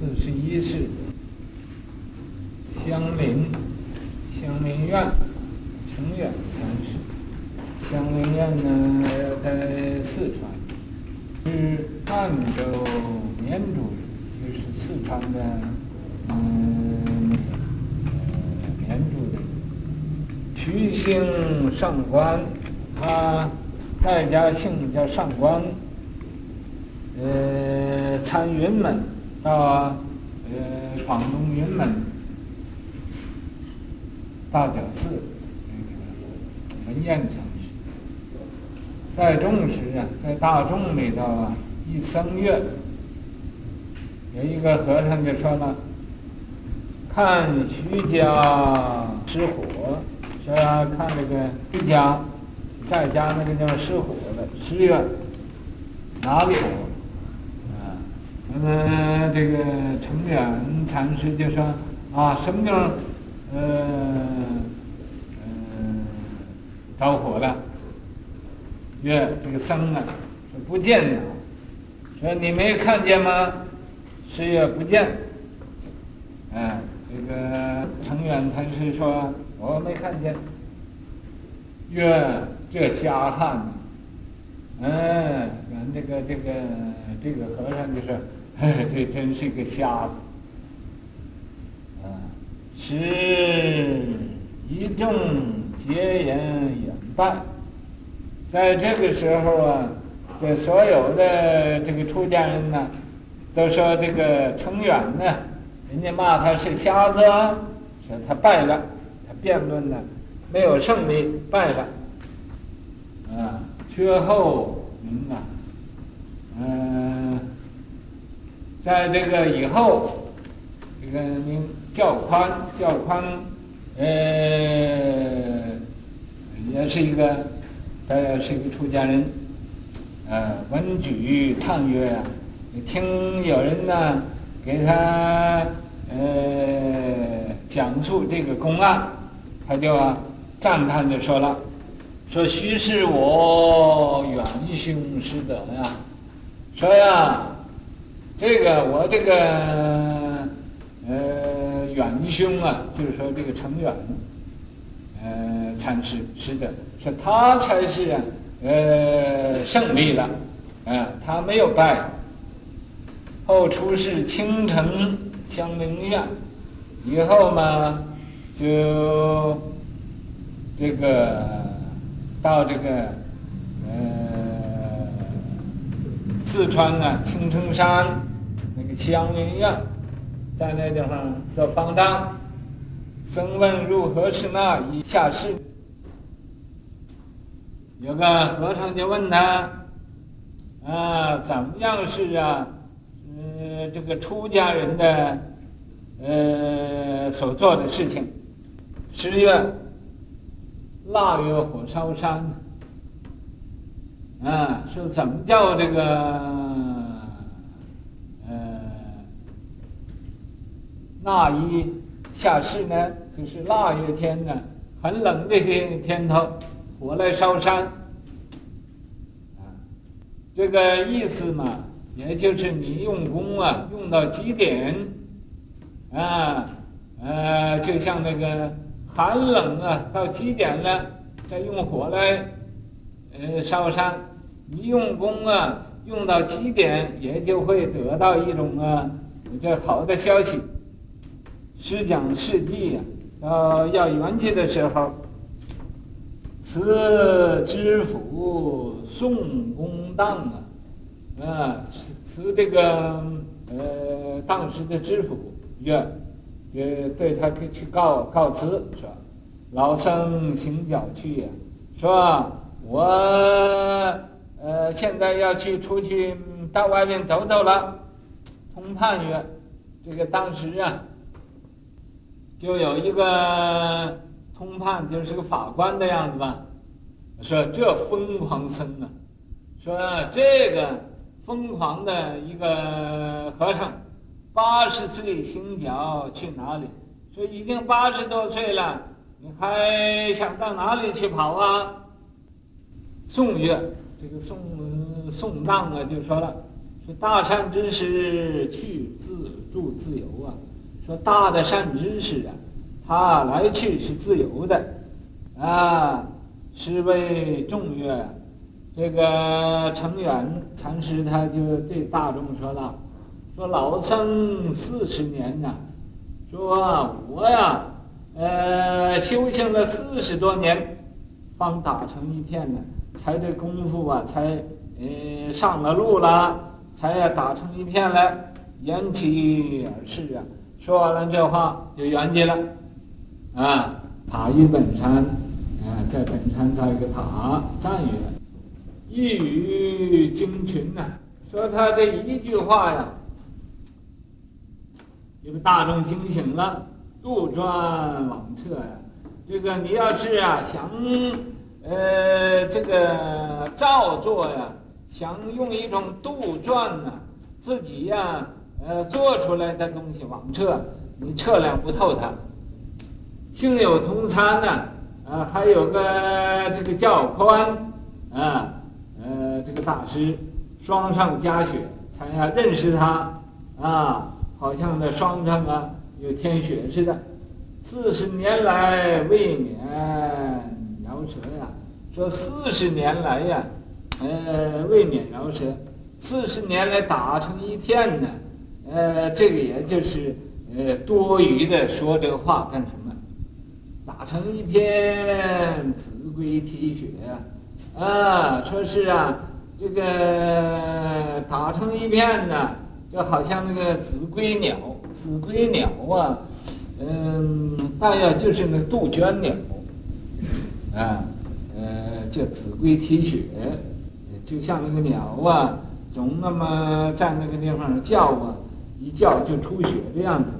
四十一世，香林香林院承远禅师。香林院呢，在四川，是汉州绵竹人，就是四川的，嗯，绵竹的。徐姓上官，他在家姓叫上官。呃，参云门到呃广东云门大觉寺那个文彦禅师，在中时啊，在大众里头啊，一僧月，有一个和尚就说了，看徐家失火，说看这个徐家在家那个叫失火了，十月哪里火？呃，这个承远禅师就说啊，什么叫呃呃着火了？月这个僧啊，说不见了，说你没看见吗？十月不见。哎，这个承远禅师说我没看见。月这瞎汉，嗯，咱这个这个这个和尚就说。哎，这真是个瞎子！啊，时一众结言远拜，在这个时候啊，这所有的这个出家人呢，都说这个程远呢，人家骂他是瞎子，说他败了，他辩论呢没有胜利，败了。啊，缺后名啊，嗯、在这个以后，这个名教宽，教宽，呃，也是一个，他是一个出家人，呃，闻举叹曰啊，听有人呢给他呃讲述这个公案，他就啊赞叹的说了，说须是我远兄师德呀，说呀。这个我这个呃远兄啊，就是说这个程远，呃禅师是的，说他才是啊呃胜利了，啊他没有败。后出仕青城香林院，以后嘛就这个到这个呃四川啊青城山。香林院，在那地方做方丈。僧问如何是那？以下事。有个和尚就问他：“啊，怎么样是啊？呃，这个出家人的呃所做的事情。十月腊月火烧山。啊，是怎么叫这个？”腊一下世呢，就是腊月天呢，很冷的天天头，火来烧山。啊，这个意思嘛，也就是你用功啊，用到极点，啊，呃，就像那个寒冷啊，到极点了，再用火来，呃，烧山。你用功啊，用到极点，也就会得到一种啊，这好的消息。师讲事迹呀，到要圆寂的时候，辞知府宋公当啊，啊，辞这个呃当时的知府曰，就对他去告告辞说，老僧请脚去呀，说我呃现在要去出去到外面走走了，通判曰，这个当时啊。就有一个通判，就是个法官的样子吧，说这疯狂僧啊，说这个疯狂的一个和尚，八十岁行脚去哪里？说已经八十多岁了，你还想到哪里去跑啊？宋岳这个宋宋当啊就说了，说大善知识去自助自由啊。说大的善知识啊，他来去是自由的，啊，是为众乐，这个成远禅师他就对大众说了，说老僧四十年呐，说我呀，呃，修行了四十多年，方打成一片呢，才这功夫啊，才呃上了路了，才打成一片来，言其而逝啊。说完了这话就圆寂了，啊，塔于本山，啊，在本山造一个塔，赞曰：“一语惊群呐！”说他这一句话呀，这个大众惊醒了，杜撰罔测呀。这个你要是啊想，呃，这个造作呀，想用一种杜撰呐，自己呀。呃，做出来的东西罔测，你测量不透它。幸有同参呢，啊，还有个这个教宽，啊，呃，这个大师双上加雪，才要认识他，啊，好像那双上啊有添雪似的。四十年来未免饶舌呀，说四十年来呀，呃，未免饶舌，四十年来打成一片呢。呃，这个也就是呃多余的说这个话干什么？打成一片子规啼血呀，啊，说是啊，这个打成一片呢，就好像那个子规鸟，子规鸟啊，嗯，大约就是那杜鹃鸟，啊，呃，叫子规啼血，就像那个鸟啊，总那么在那个地方叫啊。一叫就出血的样子。